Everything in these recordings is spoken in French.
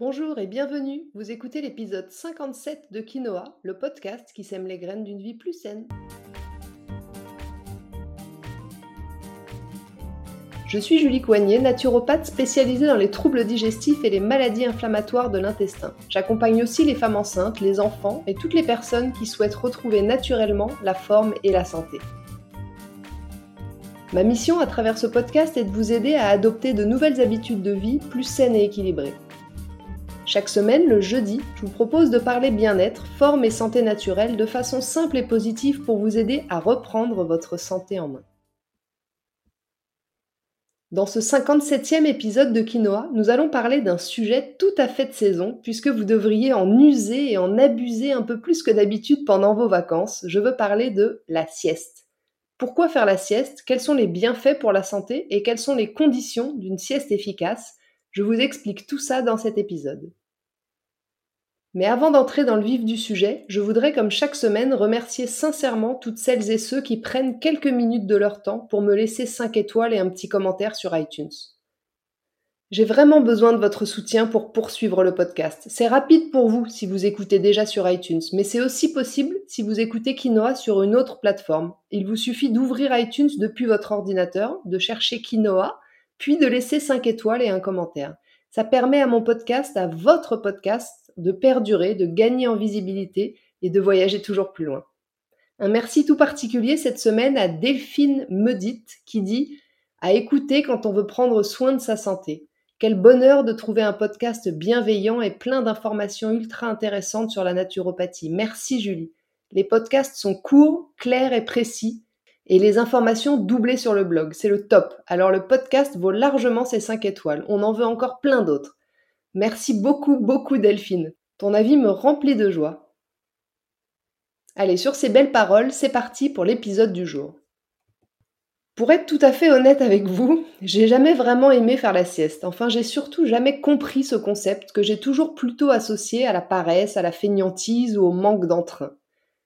Bonjour et bienvenue, vous écoutez l'épisode 57 de Quinoa, le podcast qui sème les graines d'une vie plus saine. Je suis Julie Coignet, naturopathe spécialisée dans les troubles digestifs et les maladies inflammatoires de l'intestin. J'accompagne aussi les femmes enceintes, les enfants et toutes les personnes qui souhaitent retrouver naturellement la forme et la santé. Ma mission à travers ce podcast est de vous aider à adopter de nouvelles habitudes de vie plus saines et équilibrées. Chaque semaine, le jeudi, je vous propose de parler bien-être, forme et santé naturelle de façon simple et positive pour vous aider à reprendre votre santé en main. Dans ce 57e épisode de Quinoa, nous allons parler d'un sujet tout à fait de saison, puisque vous devriez en user et en abuser un peu plus que d'habitude pendant vos vacances. Je veux parler de la sieste. Pourquoi faire la sieste? Quels sont les bienfaits pour la santé Et quelles sont les conditions d'une sieste efficace? Je vous explique tout ça dans cet épisode. Mais avant d'entrer dans le vif du sujet, je voudrais comme chaque semaine remercier sincèrement toutes celles et ceux qui prennent quelques minutes de leur temps pour me laisser 5 étoiles et un petit commentaire sur iTunes. J'ai vraiment besoin de votre soutien pour poursuivre le podcast. C'est rapide pour vous si vous écoutez déjà sur iTunes, mais c'est aussi possible si vous écoutez Quinoa sur une autre plateforme. Il vous suffit d'ouvrir iTunes depuis votre ordinateur, de chercher Quinoa, puis de laisser 5 étoiles et un commentaire. Ça permet à mon podcast, à votre podcast, de perdurer, de gagner en visibilité et de voyager toujours plus loin. Un merci tout particulier cette semaine à Delphine Medite qui dit à écouter quand on veut prendre soin de sa santé. Quel bonheur de trouver un podcast bienveillant et plein d'informations ultra intéressantes sur la naturopathie. Merci Julie. Les podcasts sont courts, clairs et précis et les informations doublées sur le blog. C'est le top. Alors le podcast vaut largement ses 5 étoiles. On en veut encore plein d'autres. Merci beaucoup, beaucoup Delphine. Ton avis me remplit de joie. Allez, sur ces belles paroles, c'est parti pour l'épisode du jour. Pour être tout à fait honnête avec vous, j'ai jamais vraiment aimé faire la sieste. Enfin, j'ai surtout jamais compris ce concept que j'ai toujours plutôt associé à la paresse, à la fainéantise ou au manque d'entrain.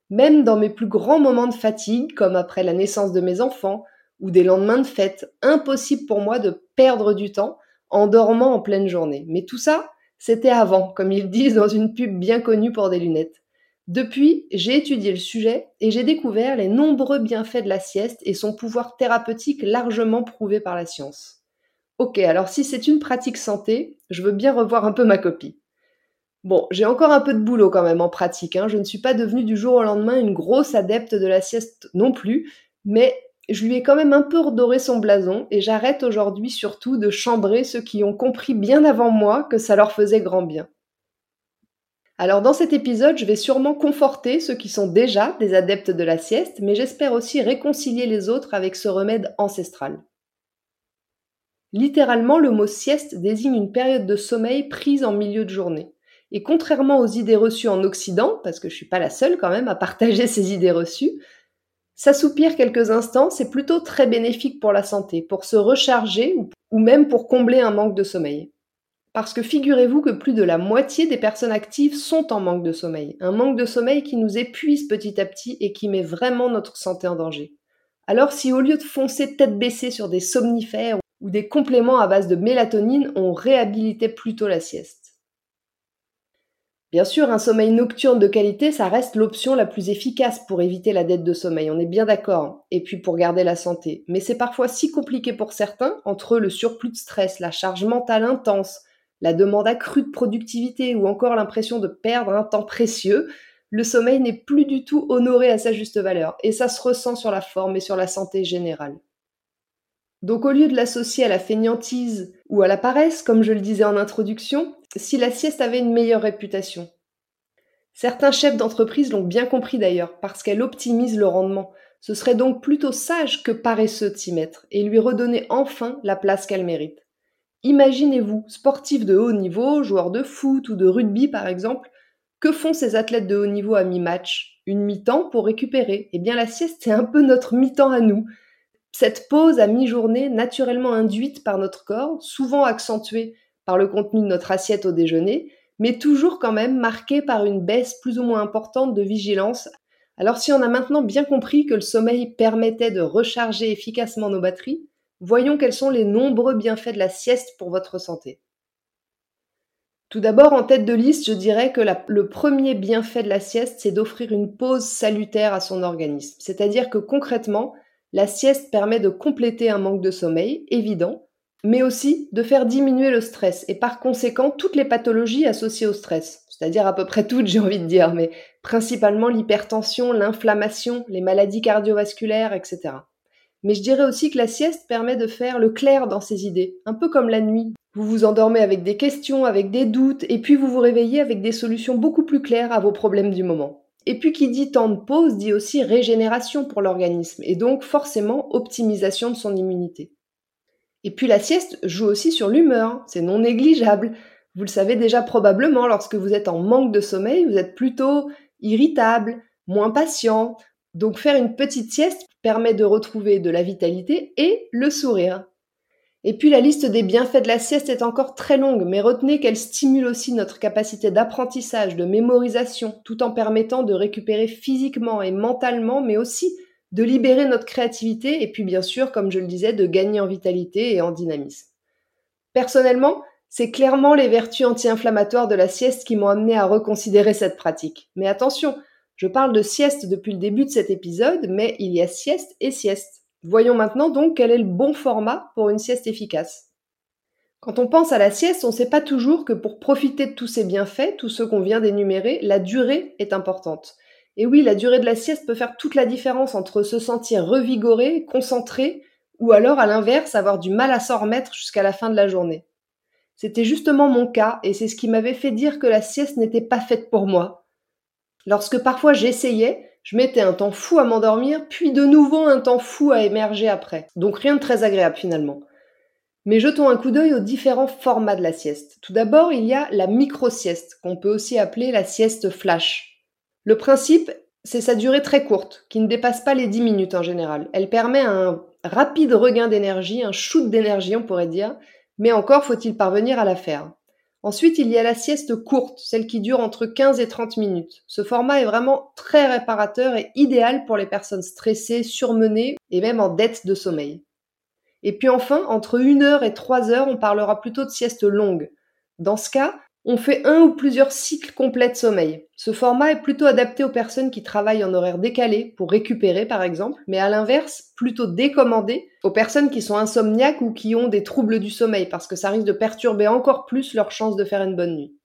Même dans mes plus grands moments de fatigue, comme après la naissance de mes enfants ou des lendemains de fête, impossible pour moi de perdre du temps en dormant en pleine journée. Mais tout ça, c'était avant, comme ils disent dans une pub bien connue pour des lunettes. Depuis, j'ai étudié le sujet et j'ai découvert les nombreux bienfaits de la sieste et son pouvoir thérapeutique largement prouvé par la science. Ok, alors si c'est une pratique santé, je veux bien revoir un peu ma copie. Bon, j'ai encore un peu de boulot quand même en pratique, hein. je ne suis pas devenue du jour au lendemain une grosse adepte de la sieste non plus, mais je lui ai quand même un peu redoré son blason et j'arrête aujourd'hui surtout de chambrer ceux qui ont compris bien avant moi que ça leur faisait grand bien. Alors dans cet épisode, je vais sûrement conforter ceux qui sont déjà des adeptes de la sieste, mais j'espère aussi réconcilier les autres avec ce remède ancestral. Littéralement, le mot sieste désigne une période de sommeil prise en milieu de journée. Et contrairement aux idées reçues en Occident, parce que je suis pas la seule quand même à partager ces idées reçues, S'assoupir quelques instants, c'est plutôt très bénéfique pour la santé, pour se recharger ou même pour combler un manque de sommeil. Parce que figurez-vous que plus de la moitié des personnes actives sont en manque de sommeil. Un manque de sommeil qui nous épuise petit à petit et qui met vraiment notre santé en danger. Alors si au lieu de foncer tête baissée sur des somnifères ou des compléments à base de mélatonine, on réhabilitait plutôt la sieste Bien sûr, un sommeil nocturne de qualité, ça reste l'option la plus efficace pour éviter la dette de sommeil, on est bien d'accord, et puis pour garder la santé. Mais c'est parfois si compliqué pour certains, entre le surplus de stress, la charge mentale intense, la demande accrue de productivité ou encore l'impression de perdre un temps précieux, le sommeil n'est plus du tout honoré à sa juste valeur, et ça se ressent sur la forme et sur la santé générale. Donc au lieu de l'associer à la fainéantise ou à la paresse, comme je le disais en introduction, si la sieste avait une meilleure réputation. Certains chefs d'entreprise l'ont bien compris d'ailleurs, parce qu'elle optimise le rendement. Ce serait donc plutôt sage que paresseux de s'y mettre, et lui redonner enfin la place qu'elle mérite. Imaginez-vous, sportif de haut niveau, joueur de foot ou de rugby par exemple, que font ces athlètes de haut niveau à mi-match? Une mi-temps pour récupérer. Eh bien la sieste, c'est un peu notre mi-temps à nous. Cette pause à mi-journée, naturellement induite par notre corps, souvent accentuée par le contenu de notre assiette au déjeuner, mais toujours quand même marquée par une baisse plus ou moins importante de vigilance. Alors si on a maintenant bien compris que le sommeil permettait de recharger efficacement nos batteries, voyons quels sont les nombreux bienfaits de la sieste pour votre santé. Tout d'abord, en tête de liste, je dirais que le premier bienfait de la sieste, c'est d'offrir une pause salutaire à son organisme. C'est-à-dire que concrètement, la sieste permet de compléter un manque de sommeil, évident, mais aussi de faire diminuer le stress et par conséquent toutes les pathologies associées au stress. C'est-à-dire à peu près toutes, j'ai envie de dire, mais principalement l'hypertension, l'inflammation, les maladies cardiovasculaires, etc. Mais je dirais aussi que la sieste permet de faire le clair dans ses idées, un peu comme la nuit. Vous vous endormez avec des questions, avec des doutes, et puis vous vous réveillez avec des solutions beaucoup plus claires à vos problèmes du moment. Et puis qui dit temps de pause dit aussi régénération pour l'organisme, et donc forcément optimisation de son immunité. Et puis la sieste joue aussi sur l'humeur, c'est non négligeable. Vous le savez déjà probablement, lorsque vous êtes en manque de sommeil, vous êtes plutôt irritable, moins patient. Donc faire une petite sieste permet de retrouver de la vitalité et le sourire. Et puis la liste des bienfaits de la sieste est encore très longue, mais retenez qu'elle stimule aussi notre capacité d'apprentissage, de mémorisation, tout en permettant de récupérer physiquement et mentalement, mais aussi de libérer notre créativité et puis bien sûr, comme je le disais, de gagner en vitalité et en dynamisme. Personnellement, c'est clairement les vertus anti-inflammatoires de la sieste qui m'ont amené à reconsidérer cette pratique. Mais attention, je parle de sieste depuis le début de cet épisode, mais il y a sieste et sieste. Voyons maintenant donc quel est le bon format pour une sieste efficace. Quand on pense à la sieste, on ne sait pas toujours que pour profiter de tous ces bienfaits, tous ceux qu'on vient d'énumérer, la durée est importante. Et oui, la durée de la sieste peut faire toute la différence entre se sentir revigoré, concentré, ou alors à l'inverse, avoir du mal à s'en remettre jusqu'à la fin de la journée. C'était justement mon cas, et c'est ce qui m'avait fait dire que la sieste n'était pas faite pour moi. Lorsque parfois j'essayais, je mettais un temps fou à m'endormir, puis de nouveau un temps fou à émerger après. Donc rien de très agréable finalement. Mais jetons un coup d'œil aux différents formats de la sieste. Tout d'abord, il y a la micro-sieste, qu'on peut aussi appeler la sieste flash. Le principe, c'est sa durée très courte, qui ne dépasse pas les 10 minutes en général. Elle permet un rapide regain d'énergie, un shoot d'énergie on pourrait dire, mais encore faut-il parvenir à la faire. Ensuite, il y a la sieste courte, celle qui dure entre 15 et 30 minutes. Ce format est vraiment très réparateur et idéal pour les personnes stressées, surmenées et même en dette de sommeil. Et puis enfin, entre 1 heure et 3 heures, on parlera plutôt de sieste longue. Dans ce cas, on fait un ou plusieurs cycles complets de sommeil. Ce format est plutôt adapté aux personnes qui travaillent en horaire décalé pour récupérer par exemple, mais à l'inverse, plutôt décommandé aux personnes qui sont insomniaques ou qui ont des troubles du sommeil parce que ça risque de perturber encore plus leur chance de faire une bonne nuit.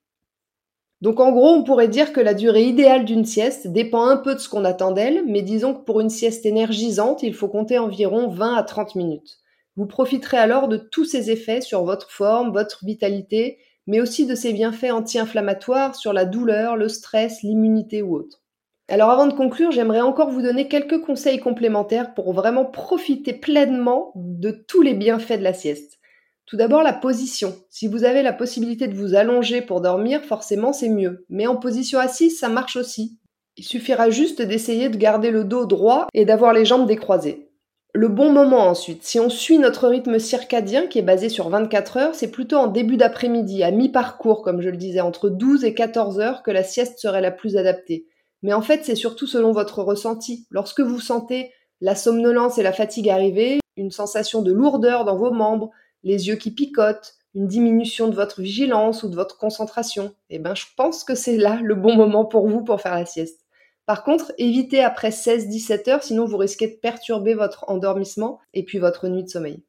Donc en gros, on pourrait dire que la durée idéale d'une sieste dépend un peu de ce qu'on attend d'elle, mais disons que pour une sieste énergisante, il faut compter environ 20 à 30 minutes. Vous profiterez alors de tous ces effets sur votre forme, votre vitalité mais aussi de ses bienfaits anti-inflammatoires sur la douleur, le stress, l'immunité ou autre. Alors avant de conclure, j'aimerais encore vous donner quelques conseils complémentaires pour vraiment profiter pleinement de tous les bienfaits de la sieste. Tout d'abord la position. Si vous avez la possibilité de vous allonger pour dormir, forcément c'est mieux. Mais en position assise, ça marche aussi. Il suffira juste d'essayer de garder le dos droit et d'avoir les jambes décroisées. Le bon moment ensuite, si on suit notre rythme circadien qui est basé sur 24 heures, c'est plutôt en début d'après-midi, à mi-parcours comme je le disais, entre 12 et 14 heures que la sieste serait la plus adaptée. Mais en fait, c'est surtout selon votre ressenti. Lorsque vous sentez la somnolence et la fatigue arriver, une sensation de lourdeur dans vos membres, les yeux qui picotent, une diminution de votre vigilance ou de votre concentration, eh ben, je pense que c'est là le bon moment pour vous pour faire la sieste. Par contre, évitez après 16-17 heures, sinon vous risquez de perturber votre endormissement et puis votre nuit de sommeil.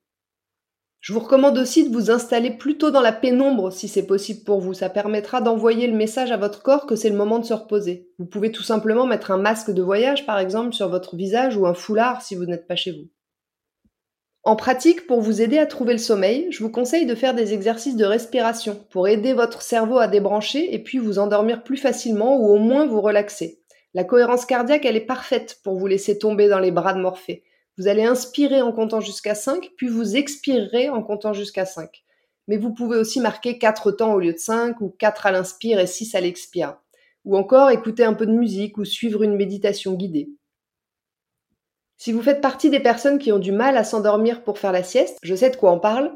Je vous recommande aussi de vous installer plutôt dans la pénombre si c'est possible pour vous. Ça permettra d'envoyer le message à votre corps que c'est le moment de se reposer. Vous pouvez tout simplement mettre un masque de voyage par exemple sur votre visage ou un foulard si vous n'êtes pas chez vous. En pratique, pour vous aider à trouver le sommeil, je vous conseille de faire des exercices de respiration pour aider votre cerveau à débrancher et puis vous endormir plus facilement ou au moins vous relaxer. La cohérence cardiaque, elle est parfaite pour vous laisser tomber dans les bras de Morphée. Vous allez inspirer en comptant jusqu'à 5, puis vous expirerez en comptant jusqu'à 5. Mais vous pouvez aussi marquer 4 temps au lieu de 5, ou 4 à l'inspire et 6 à l'expire. Ou encore écouter un peu de musique ou suivre une méditation guidée. Si vous faites partie des personnes qui ont du mal à s'endormir pour faire la sieste, je sais de quoi on parle.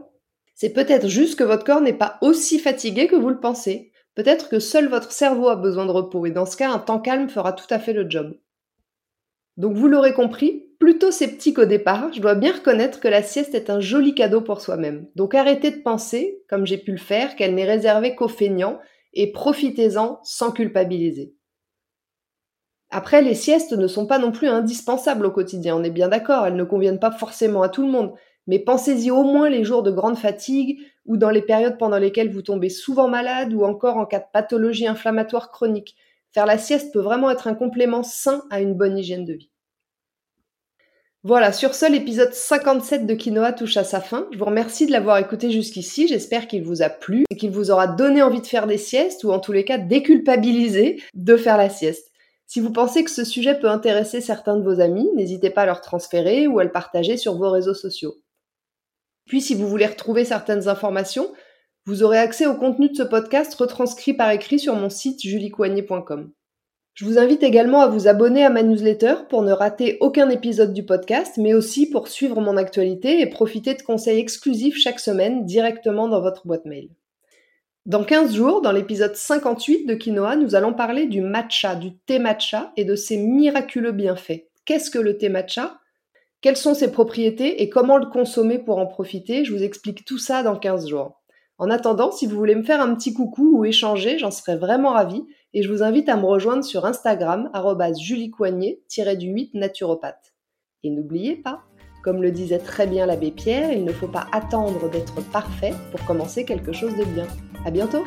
C'est peut-être juste que votre corps n'est pas aussi fatigué que vous le pensez. Peut-être que seul votre cerveau a besoin de repos, et dans ce cas, un temps calme fera tout à fait le job. Donc vous l'aurez compris, plutôt sceptique au départ, je dois bien reconnaître que la sieste est un joli cadeau pour soi-même. Donc arrêtez de penser, comme j'ai pu le faire, qu'elle n'est réservée qu'aux feignants, et profitez-en sans culpabiliser. Après, les siestes ne sont pas non plus indispensables au quotidien, on est bien d'accord, elles ne conviennent pas forcément à tout le monde, mais pensez-y au moins les jours de grande fatigue ou dans les périodes pendant lesquelles vous tombez souvent malade ou encore en cas de pathologie inflammatoire chronique. Faire la sieste peut vraiment être un complément sain à une bonne hygiène de vie. Voilà, sur ce, l'épisode 57 de Quinoa touche à sa fin. Je vous remercie de l'avoir écouté jusqu'ici. J'espère qu'il vous a plu et qu'il vous aura donné envie de faire des siestes ou en tous les cas déculpabiliser de faire la sieste. Si vous pensez que ce sujet peut intéresser certains de vos amis, n'hésitez pas à leur transférer ou à le partager sur vos réseaux sociaux. Puis si vous voulez retrouver certaines informations, vous aurez accès au contenu de ce podcast retranscrit par écrit sur mon site juliecoignet.com. Je vous invite également à vous abonner à ma newsletter pour ne rater aucun épisode du podcast, mais aussi pour suivre mon actualité et profiter de conseils exclusifs chaque semaine directement dans votre boîte mail. Dans 15 jours, dans l'épisode 58 de Quinoa, nous allons parler du matcha, du thé matcha et de ses miraculeux bienfaits. Qu'est-ce que le thé matcha? Quelles sont ses propriétés et comment le consommer pour en profiter Je vous explique tout ça dans 15 jours. En attendant, si vous voulez me faire un petit coucou ou échanger, j'en serais vraiment ravie et je vous invite à me rejoindre sur Instagram, juliecoignet-du-8 naturopathe. Et n'oubliez pas, comme le disait très bien l'abbé Pierre, il ne faut pas attendre d'être parfait pour commencer quelque chose de bien. À bientôt!